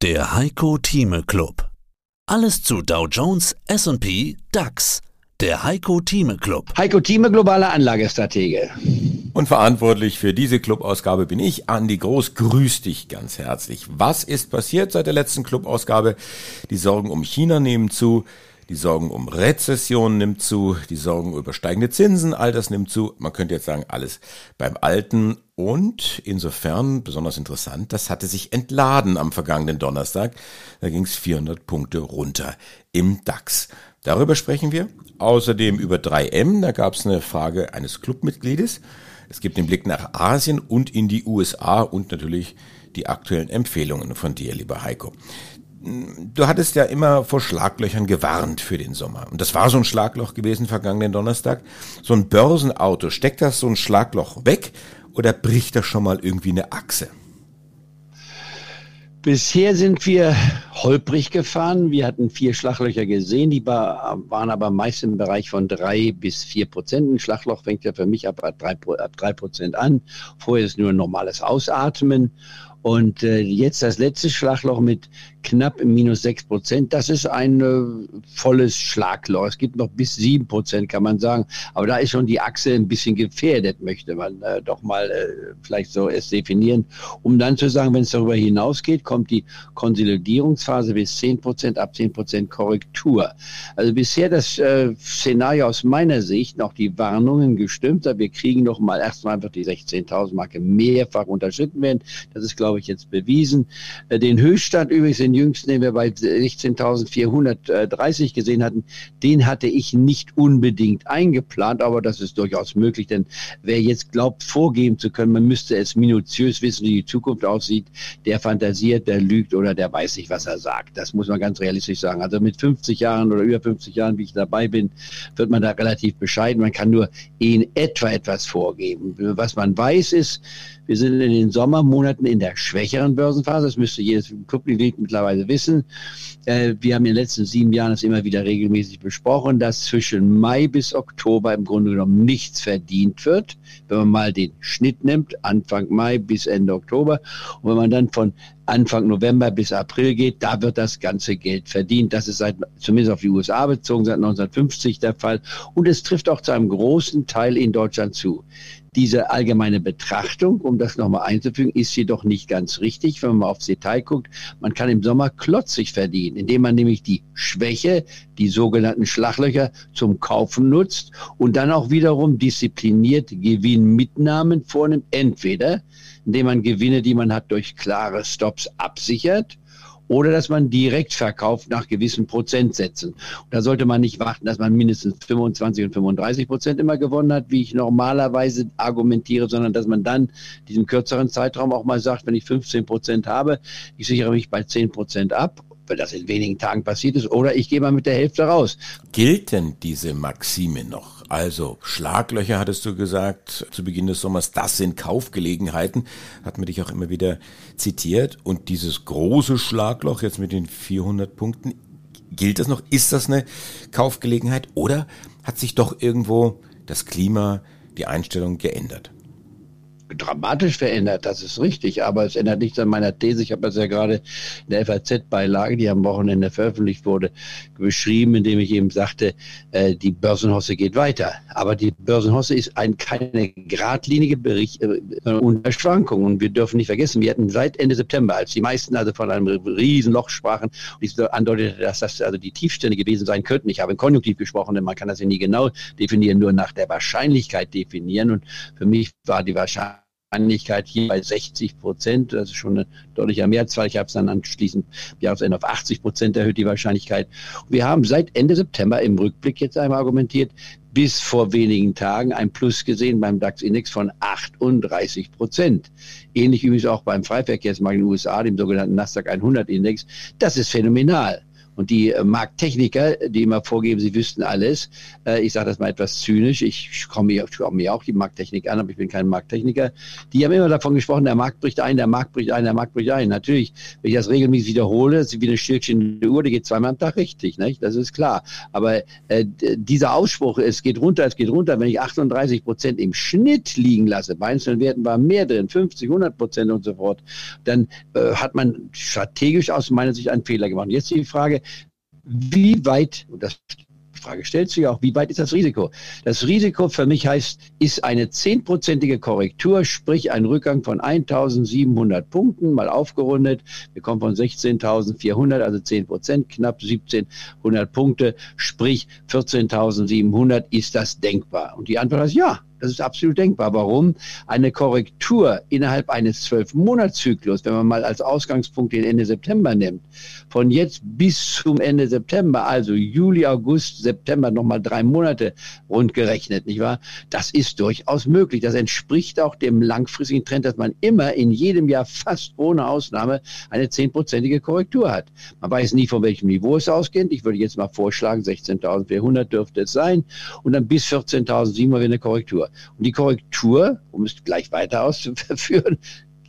Der Heiko Thieme Club. Alles zu Dow Jones, S&P, DAX. Der Heiko Thieme Club. Heiko Thieme, globale Anlagestratege. Und verantwortlich für diese Clubausgabe bin ich, Andi Groß. Grüß dich ganz herzlich. Was ist passiert seit der letzten Clubausgabe? Die Sorgen um China nehmen zu. Die Sorgen um Rezession nimmt zu, die Sorgen über steigende Zinsen, all das nimmt zu. Man könnte jetzt sagen, alles beim Alten. Und insofern besonders interessant, das hatte sich entladen am vergangenen Donnerstag. Da ging es 400 Punkte runter im DAX. Darüber sprechen wir. Außerdem über 3M. Da gab es eine Frage eines Clubmitgliedes. Es gibt den Blick nach Asien und in die USA und natürlich die aktuellen Empfehlungen von dir, lieber Heiko du hattest ja immer vor Schlaglöchern gewarnt für den Sommer. Und das war so ein Schlagloch gewesen vergangenen Donnerstag. So ein Börsenauto, steckt das so ein Schlagloch weg oder bricht das schon mal irgendwie eine Achse? Bisher sind wir holprig gefahren. Wir hatten vier Schlaglöcher gesehen, die waren aber meist im Bereich von drei bis vier Prozent. Ein Schlagloch fängt ja für mich ab drei, Prozent an. Vorher ist nur ein normales Ausatmen. Und äh, jetzt das letzte Schlagloch mit knapp minus sechs Prozent. Das ist ein äh, volles Schlagloch. Es gibt noch bis sieben Prozent, kann man sagen. Aber da ist schon die Achse ein bisschen gefährdet, möchte man äh, doch mal äh, vielleicht so es definieren. Um dann zu sagen, wenn es darüber hinausgeht, kommt die Konsolidierungsphase bis zehn Prozent, ab zehn Prozent Korrektur. Also bisher das äh, Szenario aus meiner Sicht noch die Warnungen gestimmt. Wir kriegen noch mal erstmal einfach die 16.000 Marke mehrfach unterschritten werden. Das ist, glaube ich, jetzt bewiesen. Äh, den Höchststand übrigens den jüngsten, den wir bei 16.430 gesehen hatten, den hatte ich nicht unbedingt eingeplant, aber das ist durchaus möglich, denn wer jetzt glaubt, vorgeben zu können, man müsste es minutiös wissen, wie die Zukunft aussieht, der fantasiert, der lügt oder der weiß nicht, was er sagt. Das muss man ganz realistisch sagen. Also mit 50 Jahren oder über 50 Jahren, wie ich dabei bin, wird man da relativ bescheiden. Man kann nur in etwa etwas vorgeben. Was man weiß ist, wir sind in den Sommermonaten in der schwächeren Börsenphase. Das müsste jedes Clubmitglied mittlerweile wissen. Äh, wir haben in den letzten sieben Jahren das immer wieder regelmäßig besprochen, dass zwischen Mai bis Oktober im Grunde genommen nichts verdient wird. Wenn man mal den Schnitt nimmt, Anfang Mai bis Ende Oktober. Und wenn man dann von Anfang November bis April geht, da wird das ganze Geld verdient. Das ist seit, zumindest auf die USA bezogen, seit 1950 der Fall. Und es trifft auch zu einem großen Teil in Deutschland zu. Diese allgemeine Betrachtung, um das nochmal einzufügen, ist jedoch nicht ganz richtig, wenn man mal aufs Detail guckt. Man kann im Sommer klotzig verdienen, indem man nämlich die Schwäche, die sogenannten Schlaglöcher zum Kaufen nutzt und dann auch wiederum diszipliniert Gewinnmitnahmen vornimmt. Entweder indem man Gewinne, die man hat, durch klare Stops absichert oder dass man direkt verkauft nach gewissen Prozentsätzen. Und da sollte man nicht warten, dass man mindestens 25 und 35 Prozent immer gewonnen hat, wie ich normalerweise argumentiere, sondern dass man dann diesen kürzeren Zeitraum auch mal sagt, wenn ich 15 Prozent habe, ich sichere mich bei 10 Prozent ab weil das in wenigen Tagen passiert ist, oder ich gehe mal mit der Hälfte raus. Gilt denn diese Maxime noch? Also Schlaglöcher hattest du gesagt zu Beginn des Sommers, das sind Kaufgelegenheiten, hat man dich auch immer wieder zitiert. Und dieses große Schlagloch jetzt mit den 400 Punkten, gilt das noch? Ist das eine Kaufgelegenheit oder hat sich doch irgendwo das Klima, die Einstellung geändert? Dramatisch verändert, das ist richtig, aber es ändert nichts an meiner These. Ich habe das ja gerade in der FAZ-Beilage, die am Wochenende veröffentlicht wurde, beschrieben, indem ich eben sagte, äh, die Börsenhosse geht weiter. Aber die Börsenhosse ist ein, keine geradlinige Bericht äh, unter Schwankungen. Und wir dürfen nicht vergessen, wir hatten seit Ende September, als die meisten also von einem Riesenloch sprachen, und ich andeutete, dass das also die Tiefstände gewesen sein könnten. Ich habe in Konjunktiv gesprochen, denn man kann das ja nie genau definieren, nur nach der Wahrscheinlichkeit definieren. Und für mich war die Wahrscheinlichkeit Wahrscheinlichkeit hier bei 60 Prozent. Das ist schon eine deutliche Mehrzahl. Ich habe es dann anschließend Jahresende auf 80 Prozent erhöht, die Wahrscheinlichkeit. Wir haben seit Ende September im Rückblick jetzt einmal argumentiert, bis vor wenigen Tagen ein Plus gesehen beim DAX-Index von 38 Prozent. Ähnlich übrigens auch beim Freiverkehrsmarkt in den USA, dem sogenannten Nasdaq 100-Index. Das ist phänomenal. Und die äh, Markttechniker, die immer vorgeben, sie wüssten alles, äh, ich sage das mal etwas zynisch, ich komme mir, komm mir auch die Markttechnik an, aber ich bin kein Markttechniker, die haben immer davon gesprochen, der Markt bricht ein, der Markt bricht ein, der Markt bricht ein. Natürlich, wenn ich das regelmäßig wiederhole, ist wie eine Stückchen Uhr, die geht zweimal am Tag richtig, nicht? das ist klar. Aber äh, dieser Ausspruch, es geht runter, es geht runter, wenn ich 38 Prozent im Schnitt liegen lasse, bei einzelnen Werten war mehr drin, 50, 100 Prozent und so fort, dann äh, hat man strategisch aus meiner Sicht einen Fehler gemacht. Und jetzt die Frage, wie weit, und das Frage stellt sich auch, wie weit ist das Risiko? Das Risiko für mich heißt, ist eine zehnprozentige Korrektur, sprich ein Rückgang von 1700 Punkten, mal aufgerundet. Wir kommen von 16.400, also 10 Prozent, knapp 1700 Punkte, sprich 14.700. Ist das denkbar? Und die Antwort ist ja. Das ist absolut denkbar. Warum? Eine Korrektur innerhalb eines Zwölf-Monats-Zyklus, wenn man mal als Ausgangspunkt den Ende September nimmt, von jetzt bis zum Ende September, also Juli, August, September, nochmal drei Monate rundgerechnet, nicht wahr? Das ist durchaus möglich. Das entspricht auch dem langfristigen Trend, dass man immer in jedem Jahr fast ohne Ausnahme eine zehnprozentige Korrektur hat. Man weiß nie, von welchem Niveau es ausgeht. Ich würde jetzt mal vorschlagen, 16.400 dürfte es sein und dann bis 14.700 wäre eine Korrektur. Und die Korrektur, um es gleich weiter auszuführen,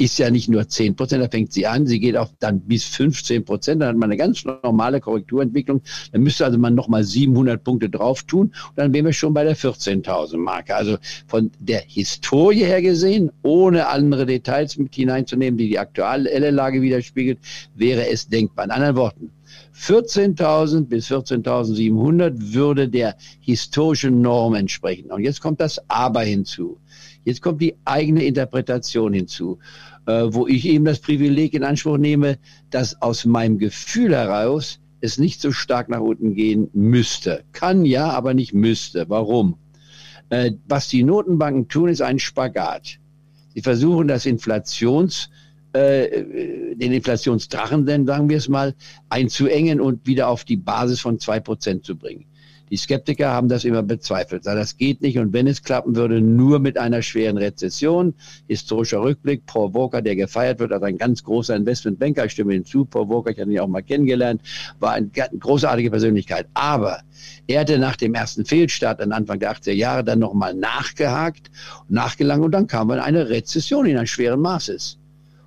ist ja nicht nur 10 Prozent, da fängt sie an, sie geht auch dann bis 15 Prozent, dann hat man eine ganz normale Korrekturentwicklung, dann müsste also man nochmal 700 Punkte drauf tun und dann wären wir schon bei der 14.000 Marke. Also von der Historie her gesehen, ohne andere Details mit hineinzunehmen, die die aktuelle Lage widerspiegelt, wäre es denkbar. In anderen Worten, 14.000 bis 14.700 würde der historischen Norm entsprechen. Und jetzt kommt das Aber hinzu. Jetzt kommt die eigene Interpretation hinzu, äh, wo ich eben das Privileg in Anspruch nehme, dass aus meinem Gefühl heraus es nicht so stark nach unten gehen müsste. Kann ja, aber nicht müsste. Warum? Äh, was die Notenbanken tun, ist ein Spagat. Sie versuchen das Inflations äh, den Inflationsdrachen, denn sagen wir es mal, einzuengen und wieder auf die Basis von zwei Prozent zu bringen. Die Skeptiker haben das immer bezweifelt. Das geht nicht. Und wenn es klappen würde, nur mit einer schweren Rezession. Historischer Rückblick. Paul Walker, der gefeiert wird als ein ganz großer Investmentbanker. Ich stimme hinzu. Paul Walker, ich hatte ihn auch mal kennengelernt, war eine großartige Persönlichkeit. Aber er hatte nach dem ersten Fehlstart an Anfang der 80er Jahre dann nochmal nachgehakt, nachgelangt und dann kam man in eine Rezession in einem schweren Maßes.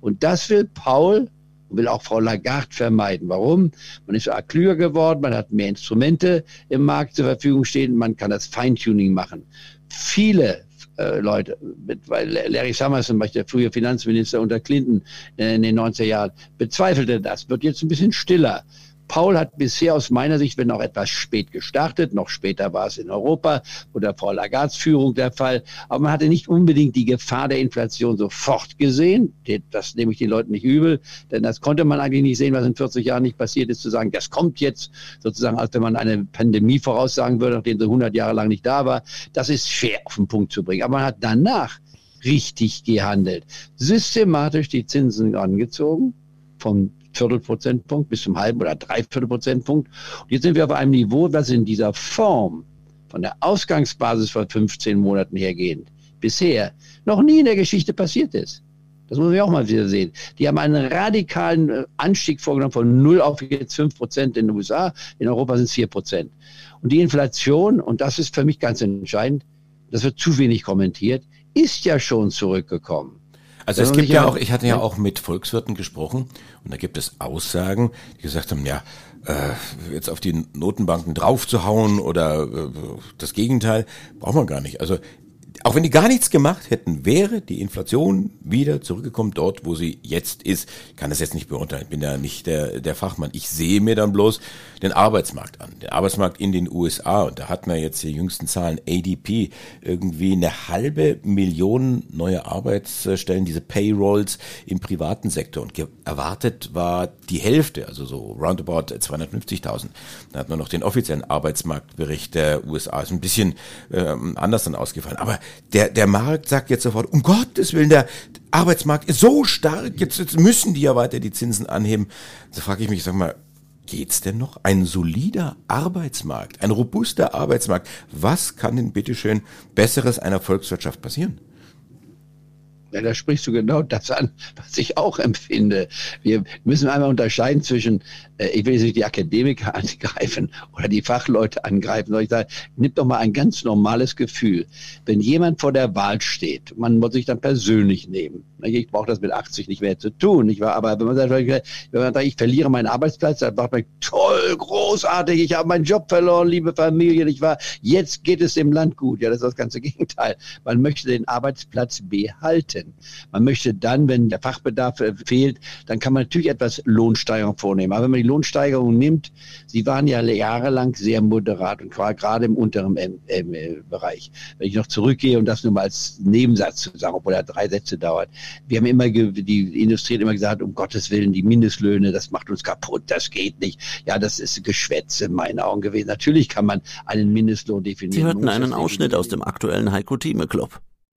Und das will Paul und will auch Frau Lagarde vermeiden. Warum? Man ist klüger geworden, man hat mehr Instrumente im Markt zur Verfügung stehen, man kann das Feintuning machen. Viele äh, Leute, mit, weil Larry Summers zum Beispiel, der frühe Finanzminister unter Clinton äh, in den 90er Jahren, bezweifelte das, wird jetzt ein bisschen stiller. Paul hat bisher aus meiner Sicht, wenn auch etwas spät gestartet, noch später war es in Europa unter Frau Lagards Führung der Fall, aber man hatte nicht unbedingt die Gefahr der Inflation sofort gesehen. Das nehme ich den Leuten nicht übel, denn das konnte man eigentlich nicht sehen, was in 40 Jahren nicht passiert ist, zu sagen, das kommt jetzt sozusagen, als wenn man eine Pandemie voraussagen würde, nachdem sie 100 Jahre lang nicht da war. Das ist schwer auf den Punkt zu bringen. Aber man hat danach richtig gehandelt. Systematisch die Zinsen angezogen, vom Viertelprozentpunkt bis zum halben oder Dreiviertelprozentpunkt. Und jetzt sind wir auf einem Niveau, das in dieser Form von der Ausgangsbasis von 15 Monaten hergehend bisher noch nie in der Geschichte passiert ist. Das muss man auch mal wieder sehen. Die haben einen radikalen äh, Anstieg vorgenommen von 0 auf jetzt 5 Prozent in den USA. In Europa sind es 4 Prozent. Und die Inflation, und das ist für mich ganz entscheidend, das wird zu wenig kommentiert, ist ja schon zurückgekommen. Also es gibt ja auch, ich hatte ja auch mit Volkswirten gesprochen und da gibt es Aussagen, die gesagt haben, ja, äh, jetzt auf die Notenbanken draufzuhauen oder äh, das Gegenteil, braucht man gar nicht. Also auch wenn die gar nichts gemacht hätten, wäre die Inflation wieder zurückgekommen dort, wo sie jetzt ist. Ich kann das jetzt nicht beurteilen, ich bin ja nicht der, der Fachmann. Ich sehe mir dann bloß den Arbeitsmarkt an. Den Arbeitsmarkt in den USA, und da hat man jetzt die jüngsten Zahlen, ADP, irgendwie eine halbe Million neue Arbeitsstellen, diese Payrolls im privaten Sektor. Und erwartet war die Hälfte, also so roundabout 250.000. Da hat man noch den offiziellen Arbeitsmarktbericht der USA. Ist ein bisschen ähm, anders dann ausgefallen. Aber der, der Markt sagt jetzt sofort, um Gottes Willen, der Arbeitsmarkt ist so stark, jetzt, jetzt müssen die ja weiter die Zinsen anheben. Da frage ich mich, sag mal, geht's denn noch? Ein solider Arbeitsmarkt, ein robuster Arbeitsmarkt. Was kann denn bitteschön Besseres einer Volkswirtschaft passieren? Ja, da sprichst du genau das an, was ich auch empfinde. Wir müssen einmal unterscheiden zwischen, äh, ich will jetzt nicht die Akademiker angreifen oder die Fachleute angreifen, sondern ich sage, nimm doch mal ein ganz normales Gefühl. Wenn jemand vor der Wahl steht, man muss sich dann persönlich nehmen. Ich brauche das mit 80 nicht mehr zu tun. Ich war, aber wenn man sagt, wenn man sagt, ich verliere meinen Arbeitsplatz, dann sagt man, toll, großartig, ich habe meinen Job verloren, liebe Familie, ich war, jetzt geht es dem Land gut. Ja, das ist das ganze Gegenteil. Man möchte den Arbeitsplatz behalten erhalten. Man möchte dann, wenn der Fachbedarf äh, fehlt, dann kann man natürlich etwas Lohnsteigerung vornehmen. Aber wenn man die Lohnsteigerung nimmt, sie waren ja jahrelang sehr moderat und gerade im unteren äh, Bereich. Wenn ich noch zurückgehe und das nur mal als Nebensatz zu sagen, obwohl er drei Sätze dauert. Wir haben immer, die Industrie hat immer gesagt, um Gottes Willen, die Mindestlöhne, das macht uns kaputt, das geht nicht. Ja, das ist Geschwätz in meinen Augen gewesen. Natürlich kann man einen Mindestlohn definieren. Sie hörten einen Ausschnitt aus dem aktuellen Heiko Thieme Club.